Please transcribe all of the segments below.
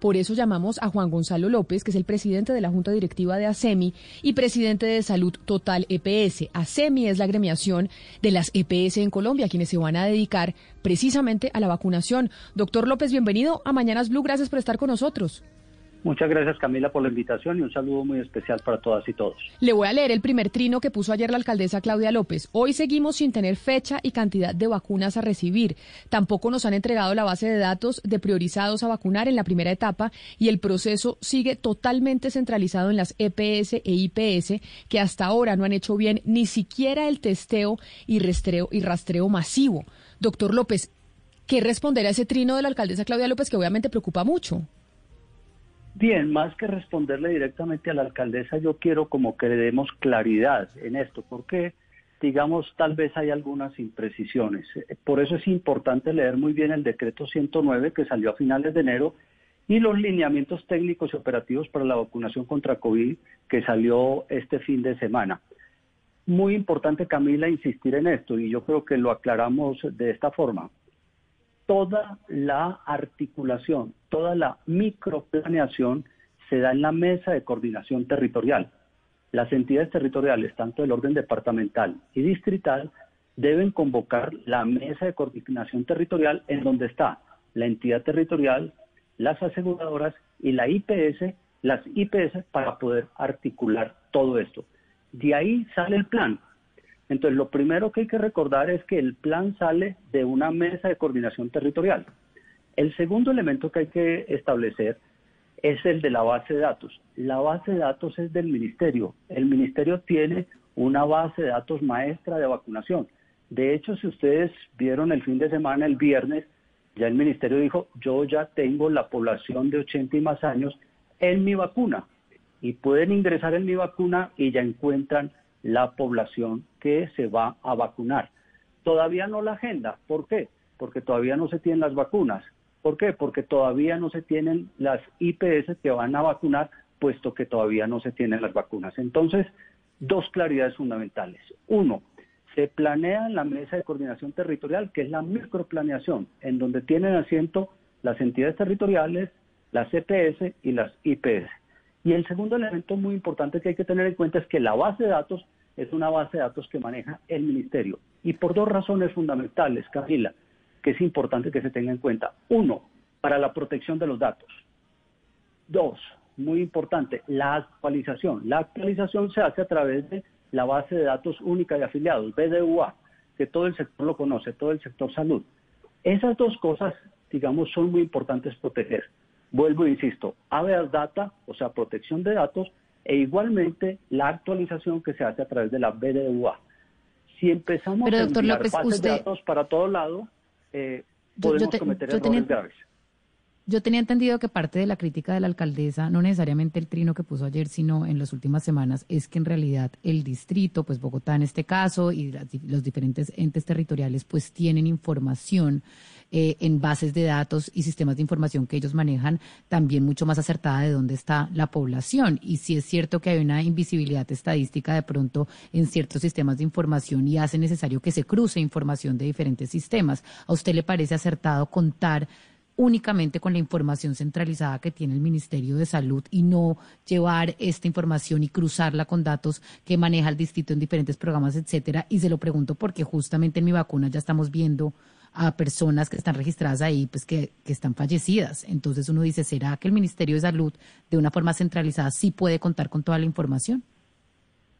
Por eso llamamos a Juan Gonzalo López, que es el presidente de la Junta Directiva de ASEMI y presidente de Salud Total EPS. ASEMI es la agremiación de las EPS en Colombia, quienes se van a dedicar precisamente a la vacunación. Doctor López, bienvenido a Mañanas Blue. Gracias por estar con nosotros. Muchas gracias Camila por la invitación y un saludo muy especial para todas y todos. Le voy a leer el primer trino que puso ayer la alcaldesa Claudia López. Hoy seguimos sin tener fecha y cantidad de vacunas a recibir. Tampoco nos han entregado la base de datos de priorizados a vacunar en la primera etapa y el proceso sigue totalmente centralizado en las EPS e IPS que hasta ahora no han hecho bien ni siquiera el testeo y rastreo, y rastreo masivo. Doctor López, ¿qué responder a ese trino de la alcaldesa Claudia López que obviamente preocupa mucho? Bien, más que responderle directamente a la alcaldesa, yo quiero como que le demos claridad en esto, porque digamos, tal vez hay algunas imprecisiones. Por eso es importante leer muy bien el decreto 109 que salió a finales de enero y los lineamientos técnicos y operativos para la vacunación contra COVID que salió este fin de semana. Muy importante, Camila, insistir en esto y yo creo que lo aclaramos de esta forma toda la articulación, toda la microplaneación se da en la mesa de coordinación territorial. Las entidades territoriales, tanto del orden departamental y distrital, deben convocar la mesa de coordinación territorial en donde está la entidad territorial, las aseguradoras y la IPS, las IPS para poder articular todo esto. De ahí sale el plan. Entonces, lo primero que hay que recordar es que el plan sale de una mesa de coordinación territorial. El segundo elemento que hay que establecer es el de la base de datos. La base de datos es del ministerio. El ministerio tiene una base de datos maestra de vacunación. De hecho, si ustedes vieron el fin de semana, el viernes, ya el ministerio dijo, yo ya tengo la población de 80 y más años en mi vacuna. Y pueden ingresar en mi vacuna y ya encuentran la población que se va a vacunar. Todavía no la agenda. ¿Por qué? Porque todavía no se tienen las vacunas. ¿Por qué? Porque todavía no se tienen las IPS que van a vacunar, puesto que todavía no se tienen las vacunas. Entonces, dos claridades fundamentales. Uno, se planea en la mesa de coordinación territorial, que es la microplaneación, en donde tienen asiento las entidades territoriales, las EPS y las IPS. Y el segundo elemento muy importante que hay que tener en cuenta es que la base de datos es una base de datos que maneja el ministerio. Y por dos razones fundamentales, Camila, que es importante que se tenga en cuenta. Uno, para la protección de los datos. Dos, muy importante, la actualización. La actualización se hace a través de la base de datos única de afiliados, BDUA, que todo el sector lo conoce, todo el sector salud. Esas dos cosas, digamos, son muy importantes proteger. Vuelvo e insisto, habeas data, o sea, protección de datos, e igualmente la actualización que se hace a través de la BDUA. Si empezamos a enviar bases de datos para todo lado, eh, podemos cometer errores graves. Yo tenía entendido que parte de la crítica de la alcaldesa, no necesariamente el trino que puso ayer, sino en las últimas semanas, es que en realidad el distrito, pues Bogotá en este caso, y los diferentes entes territoriales, pues tienen información eh, en bases de datos y sistemas de información que ellos manejan, también mucho más acertada de dónde está la población. Y si es cierto que hay una invisibilidad estadística de pronto en ciertos sistemas de información y hace necesario que se cruce información de diferentes sistemas, ¿a usted le parece acertado contar únicamente con la información centralizada que tiene el Ministerio de Salud y no llevar esta información y cruzarla con datos que maneja el distrito en diferentes programas, etcétera. Y se lo pregunto porque justamente en mi vacuna ya estamos viendo a personas que están registradas ahí, pues que, están fallecidas. Entonces uno dice, ¿será que el Ministerio de Salud, de una forma centralizada, sí puede contar con toda la información?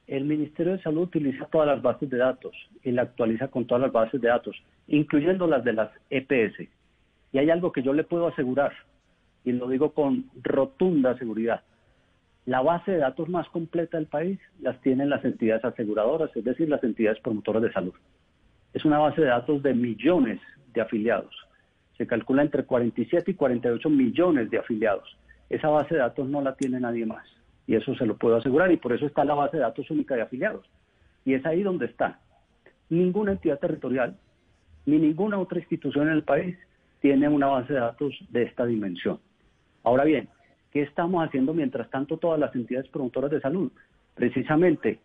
El Ministerio de Salud utiliza todas las bases de datos y la actualiza con todas las bases de datos, incluyendo las de las EPS. Y hay algo que yo le puedo asegurar, y lo digo con rotunda seguridad. La base de datos más completa del país las tienen las entidades aseguradoras, es decir, las entidades promotoras de salud. Es una base de datos de millones de afiliados. Se calcula entre 47 y 48 millones de afiliados. Esa base de datos no la tiene nadie más. Y eso se lo puedo asegurar. Y por eso está la base de datos única de afiliados. Y es ahí donde está. Ninguna entidad territorial, ni ninguna otra institución en el país tiene una base de datos de esta dimensión. Ahora bien, ¿qué estamos haciendo mientras tanto todas las entidades promotoras de salud? Precisamente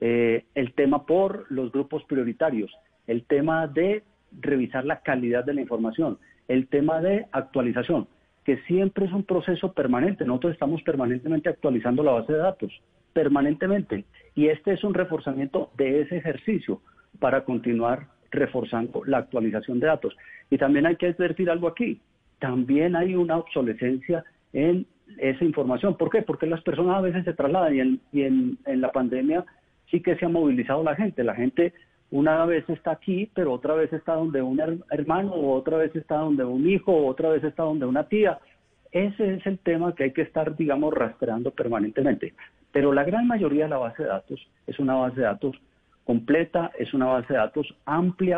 eh, el tema por los grupos prioritarios, el tema de revisar la calidad de la información, el tema de actualización. que siempre es un proceso permanente. Nosotros estamos permanentemente actualizando la base de datos, permanentemente. Y este es un reforzamiento de ese ejercicio para continuar reforzando la actualización de datos. Y también hay que advertir algo aquí. También hay una obsolescencia en esa información. ¿Por qué? Porque las personas a veces se trasladan y en, y en, la pandemia sí que se ha movilizado la gente. La gente una vez está aquí, pero otra vez está donde un hermano, otra vez está donde un hijo, otra vez está donde una tía. Ese es el tema que hay que estar, digamos, rastreando permanentemente. Pero la gran mayoría de la base de datos es una base de datos completa, es una base de datos amplia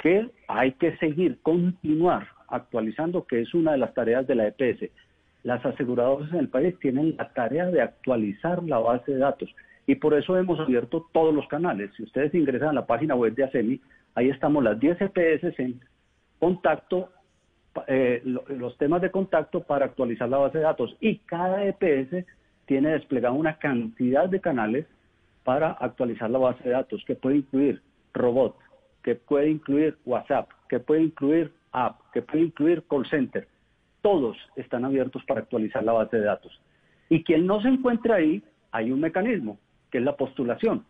que hay que seguir, continuar actualizando, que es una de las tareas de la EPS. Las aseguradoras en el país tienen la tarea de actualizar la base de datos y por eso hemos abierto todos los canales. Si ustedes ingresan a la página web de ASEMI, ahí estamos las 10 EPS en contacto, eh, los temas de contacto para actualizar la base de datos. Y cada EPS tiene desplegado una cantidad de canales para actualizar la base de datos, que puede incluir robot, que puede incluir WhatsApp, que puede incluir app, que puede incluir call center. Todos están abiertos para actualizar la base de datos. Y quien no se encuentra ahí, hay un mecanismo que es la postulación.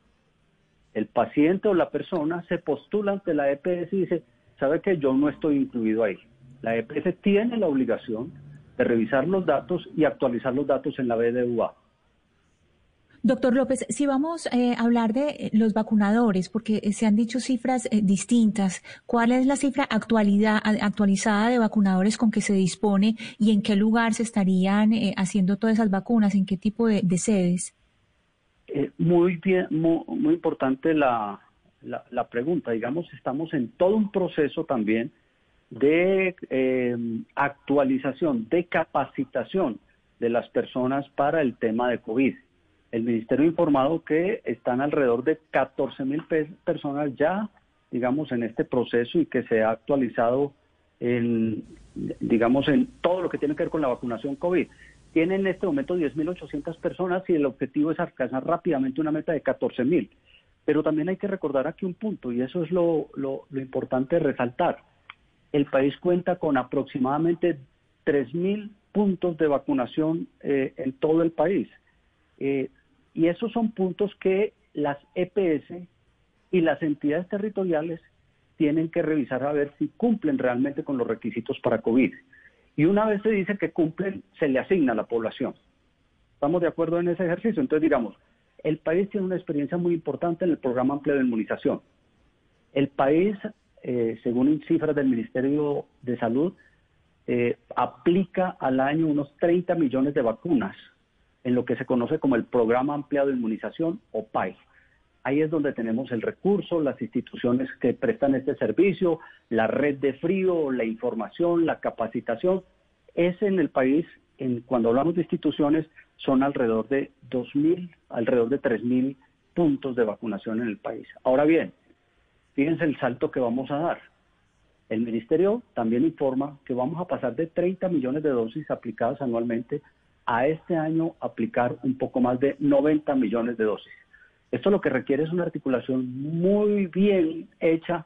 El paciente o la persona se postula ante la EPS y dice, sabe que yo no estoy incluido ahí. La EPS tiene la obligación de revisar los datos y actualizar los datos en la BDUA. Doctor López, si vamos eh, a hablar de eh, los vacunadores, porque eh, se han dicho cifras distintas, ¿cuál es la cifra actualidad, actualizada de vacunadores con que se dispone y en qué lugar se estarían haciendo todas esas vacunas, en qué tipo de sedes? Eh, muy bien, muy, importante la, la, pregunta. Digamos, estamos en todo un proceso también de eh, actualización, de capacitación de las personas para el tema de COVID. El Ministerio ha informado que están alrededor de 14 mil personas ya, digamos, en este proceso y que se ha actualizado en, digamos, en todo lo que tiene que ver con la vacunación COVID tiene en este momento 10.800 personas y el objetivo es alcanzar rápidamente una meta de 14.000. Pero también hay que recordar aquí un punto, y eso es lo, lo, importante resaltar. El país cuenta con aproximadamente 3.000 puntos de vacunación eh, en todo el país. Eh, y esos son puntos que las EPS y las entidades territoriales tienen que revisar a ver si cumplen realmente con los requisitos para COVID. Y una vez se dice que cumplen, se le asigna a la población. ¿Estamos de acuerdo en ese ejercicio? Entonces, digamos, el país tiene una experiencia muy importante en el programa amplio de inmunización. El país, eh, según cifras del Ministerio de Salud, eh, aplica al año unos 30 millones de vacunas en lo que se conoce como el Programa Ampliado de Inmunización o PAI. Ahí es donde tenemos el recurso, las instituciones que prestan este servicio, la red de frío, la información, la capacitación. Es en el país, en, cuando hablamos de instituciones, son alrededor de 2.000, alrededor de 3.000 puntos de vacunación en el país. Ahora bien, fíjense el salto que vamos a dar. El ministerio también informa que vamos a pasar de 30 millones de dosis aplicadas anualmente a este año aplicar un poco más de 90 millones de dosis. Esto lo que requiere es una articulación muy bien hecha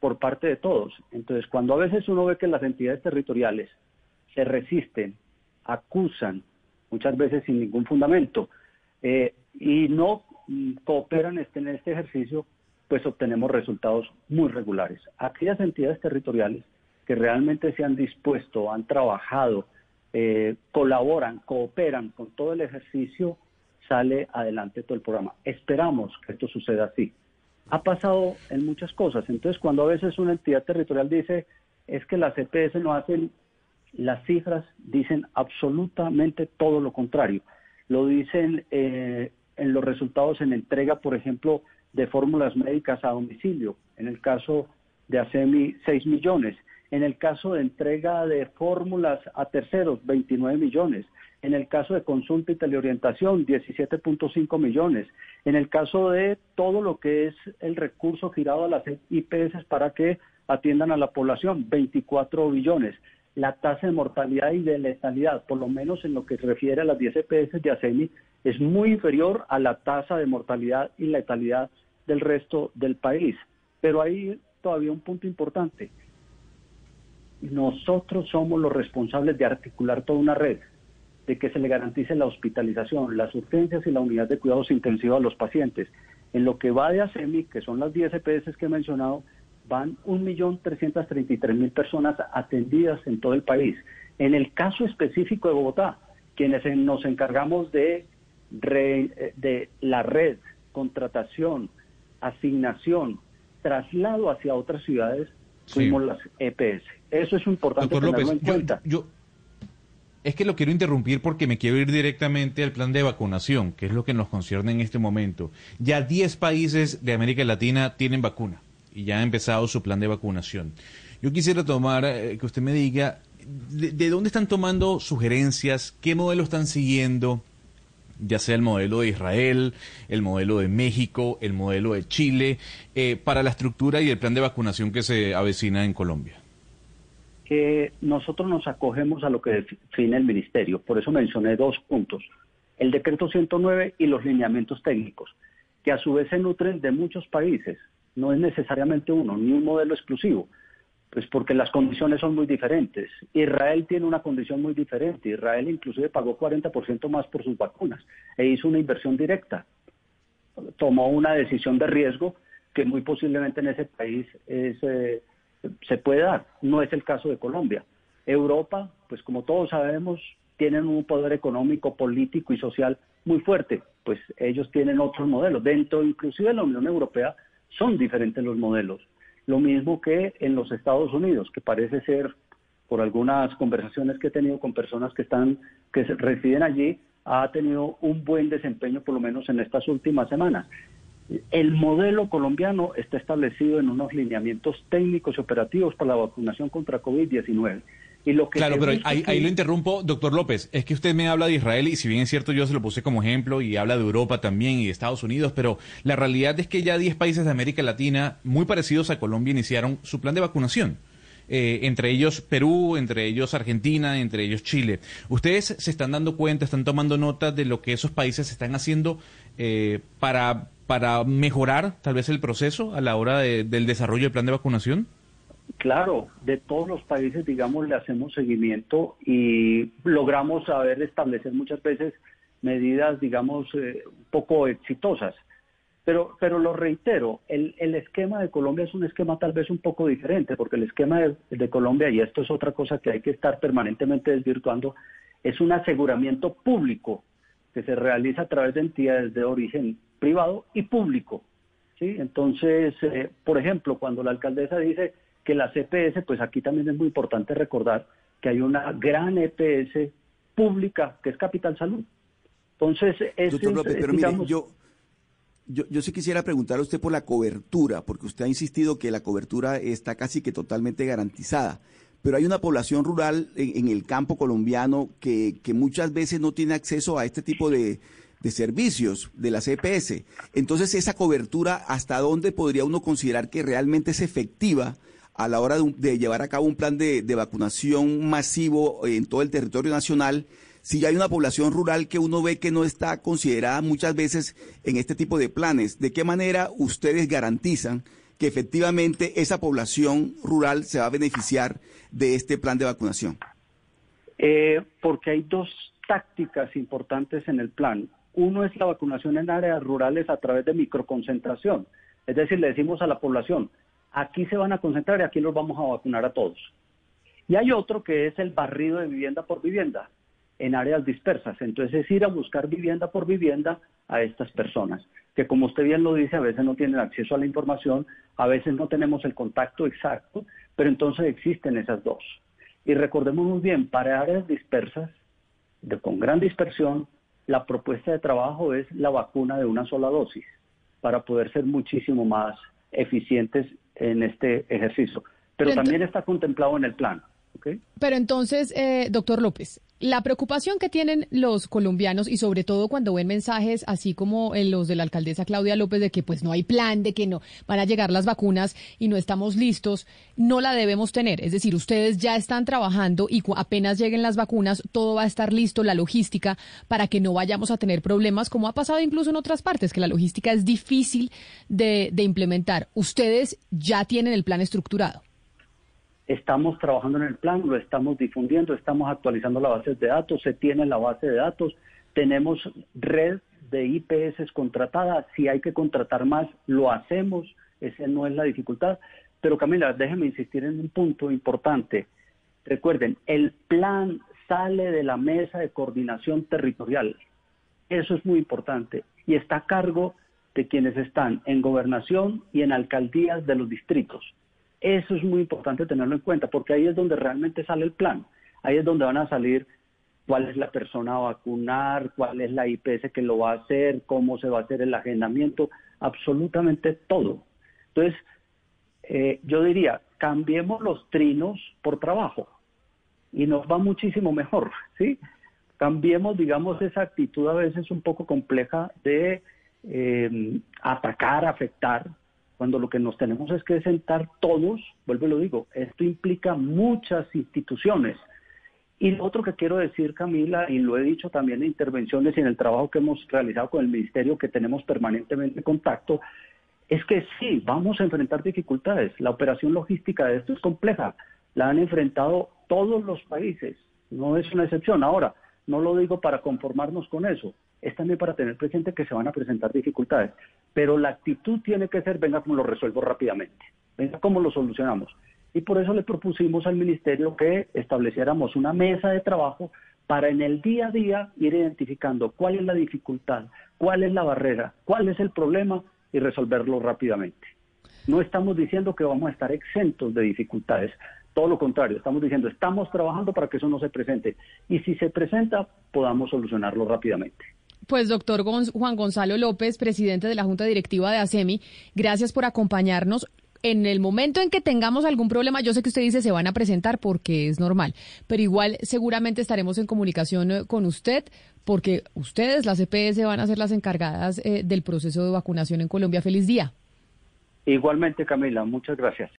por parte de todos. Entonces, cuando a veces uno ve que las entidades territoriales se resisten, acusan, muchas veces sin ningún fundamento, eh, y no cooperan este, en este ejercicio, pues obtenemos resultados muy regulares. Aquellas entidades territoriales que realmente se han dispuesto, han trabajado, eh, colaboran, cooperan con todo el ejercicio, sale adelante todo el programa. Esperamos que esto suceda así. Ha pasado en muchas cosas. Entonces, cuando a veces una entidad territorial dice es que las EPS no hacen, las cifras dicen absolutamente todo lo contrario. Lo dicen eh, en los resultados en entrega, por ejemplo, de fórmulas médicas a domicilio. En el caso de ASEMI, 6 millones. En el caso de entrega de fórmulas a terceros, 29 millones. En el caso de consulta y teleorientación, 17.5 millones. En el caso de todo lo que es el recurso girado a las IPS para que atiendan a la población, 24 billones. La tasa de mortalidad y de letalidad, por lo menos en lo que se refiere a las 10 EPS de ASEMI, es muy inferior a la tasa de mortalidad y letalidad del resto del país. Pero hay todavía un punto importante. Nosotros somos los responsables de articular toda una red, de que se le garantice la hospitalización, las urgencias y la unidad de cuidados intensivos a los pacientes. En lo que va de ASEMI, que son las 10 EPS que he mencionado, van 1.333.000 personas atendidas en todo el país. En el caso específico de Bogotá, quienes nos encargamos de, de la red, contratación, asignación, traslado hacia otras ciudades, fuimos las EPS. Eso es importante tenerlo en cuenta. Yo, es que lo quiero interrumpir porque me quiero ir directamente al plan de vacunación, que es lo que nos concierne en este momento. Ya 10 países de América Latina tienen vacuna y ya ha empezado su plan de vacunación. Yo quisiera tomar, eh, que usted me diga, de, dónde están tomando sugerencias? ¿Qué modelo están siguiendo? Ya sea el modelo de Israel, el modelo de México, el modelo de Chile, eh, para la estructura y el plan de vacunación que se avecina en Colombia? nosotros nos acogemos a lo que define el ministerio. Por eso mencioné dos puntos. El decreto 109 y los lineamientos técnicos, que a su vez se nutren de muchos países. No es necesariamente uno, ni un modelo exclusivo, pues porque las condiciones son muy diferentes. Israel tiene una condición muy diferente. Israel inclusive pagó 40% más por sus vacunas e hizo una inversión directa. Tomó una decisión de riesgo que muy posiblemente en ese país es... Eh, se puede dar. No es el caso de Colombia. Europa, pues como todos sabemos, tienen un poder económico, político y social muy fuerte. Pues ellos tienen otros modelos. Dentro inclusive de la Unión Europea son diferentes los modelos. Lo mismo que en los Estados Unidos, que parece ser, por algunas conversaciones que he tenido con personas que están, que residen allí, ha tenido un buen desempeño, por lo menos en estas últimas semanas. El modelo colombiano está establecido en unos lineamientos técnicos y operativos para la vacunación contra COVID-19. Y lo que claro, pero ahí, lo interrumpo, doctor López. Es que usted me habla de Israel y si bien es cierto yo se lo puse como ejemplo y habla de Europa también y de Estados Unidos, pero la realidad es que ya 10 países de América Latina muy parecidos a Colombia iniciaron su plan de vacunación. Eh, entre ellos Perú, entre ellos Argentina, entre ellos Chile. ¿Ustedes se están dando cuenta, están tomando nota de lo que esos países están haciendo eh, para para mejorar tal vez el proceso a la hora del desarrollo del plan de vacunación? Claro, de todos los países, digamos, le hacemos seguimiento y logramos saber establecer muchas veces medidas, digamos, eh, un poco exitosas. Pero, pero lo reitero, el, el, esquema de Colombia es un esquema tal vez un poco diferente, porque el esquema de, Colombia, y esto es otra cosa que hay que estar permanentemente desvirtuando, es un aseguramiento público que se realiza a través de entidades de origen privado y público. ¿sí? Entonces, eh, por ejemplo, cuando la alcaldesa dice que la CPS, pues aquí también es muy importante recordar que hay una gran EPS pública que es Capital Salud. Entonces, es, Doctor López, pero mire, yo, yo, yo sí quisiera preguntar a usted por la cobertura, porque usted ha insistido que la cobertura está casi que totalmente garantizada pero hay una población rural en, el campo colombiano que, que, muchas veces no tiene acceso a este tipo de, de servicios de la CPS. Entonces, esa cobertura, ¿hasta dónde podría uno considerar que realmente es efectiva a la hora de, llevar a cabo un plan de, vacunación masivo en todo el territorio nacional? Si ya hay una población rural que uno ve que no está considerada muchas veces en este tipo de planes, ¿de qué manera ustedes garantizan que efectivamente esa población rural se va a beneficiar de este plan de vacunación? Eh, porque hay dos tácticas importantes en el plan. Uno es la vacunación en áreas rurales a través de microconcentración. Es decir, le decimos a la población, aquí se van a concentrar y aquí los vamos a vacunar a todos. Y hay otro que es el barrido de vivienda por vivienda en áreas dispersas. Entonces es ir a buscar vivienda por vivienda a estas personas, que como usted bien lo dice, a veces no tienen acceso a la información, a veces no tenemos el contacto exacto, pero entonces existen esas dos. Y recordemos muy bien, para áreas dispersas, de, con gran dispersión, la propuesta de trabajo es la vacuna de una sola dosis para poder ser muchísimo más eficientes en este ejercicio. Pero, también está contemplado en el plan. Pero entonces, eh, doctor López, la preocupación que tienen los colombianos y sobre todo cuando ven mensajes así como los de la alcaldesa Claudia López de que pues no hay plan, de que no van a llegar las vacunas y no estamos listos, no la debemos tener. Es decir, ustedes ya están trabajando y apenas lleguen las vacunas, todo va a estar listo, la logística, para que no vayamos a tener problemas como ha pasado incluso en otras partes, que la logística es difícil de implementar. Ustedes ya tienen el plan estructurado. Estamos trabajando en el plan, lo estamos difundiendo, estamos actualizando la base de datos, se tiene la base de datos, tenemos red de IPS contratada, si hay que contratar más, lo hacemos, esa no es la dificultad. Pero Camila, déjeme insistir en un punto importante. Recuerden, el plan sale de la mesa de coordinación territorial. Eso es muy importante y está a cargo de quienes están en gobernación y en alcaldías de los distritos. Eso es muy importante tenerlo en cuenta porque ahí es donde realmente sale el plan. Ahí es donde van a salir cuál es la persona a vacunar, cuál es la IPS que lo va a hacer, cómo se va a hacer el agendamiento, absolutamente todo. Entonces, eh, yo diría, cambiemos los trinos por trabajo y nos va muchísimo mejor, ¿sí? Cambiemos, digamos, esa actitud a veces un poco compleja de eh, atacar, afectar, cuando lo que nos tenemos es que sentar todos, vuelvo y lo digo, esto implica muchas instituciones. Y lo otro que quiero decir, Camila, y lo he dicho también en intervenciones y en el trabajo que hemos realizado con el Ministerio, que tenemos permanentemente contacto, es que sí, vamos a enfrentar dificultades. La operación logística de esto es compleja. La han enfrentado todos los países, no es una excepción. Ahora, no lo digo para conformarnos con eso, es también para tener presente que se van a presentar dificultades. Pero la actitud tiene que ser, venga, como lo resuelvo rápidamente, venga, cómo lo solucionamos. Y por eso le propusimos al Ministerio que estableciéramos una mesa de trabajo para en el día a día ir identificando cuál es la dificultad, cuál es la barrera, cuál es el problema y resolverlo rápidamente. No estamos diciendo que vamos a estar exentos de dificultades, todo lo contrario, estamos diciendo, estamos trabajando para que eso no se presente y si se presenta, podamos solucionarlo rápidamente. Pues doctor Juan Gonzalo López, presidente de la Junta Directiva de ASEMI, gracias por acompañarnos. En el momento en que tengamos algún problema, yo sé que usted dice se van a presentar porque es normal, pero igual seguramente estaremos en comunicación eh, con usted porque ustedes, las EPS, van a ser las encargadas eh, del proceso de vacunación en Colombia. Feliz día. Igualmente, Camila, muchas gracias.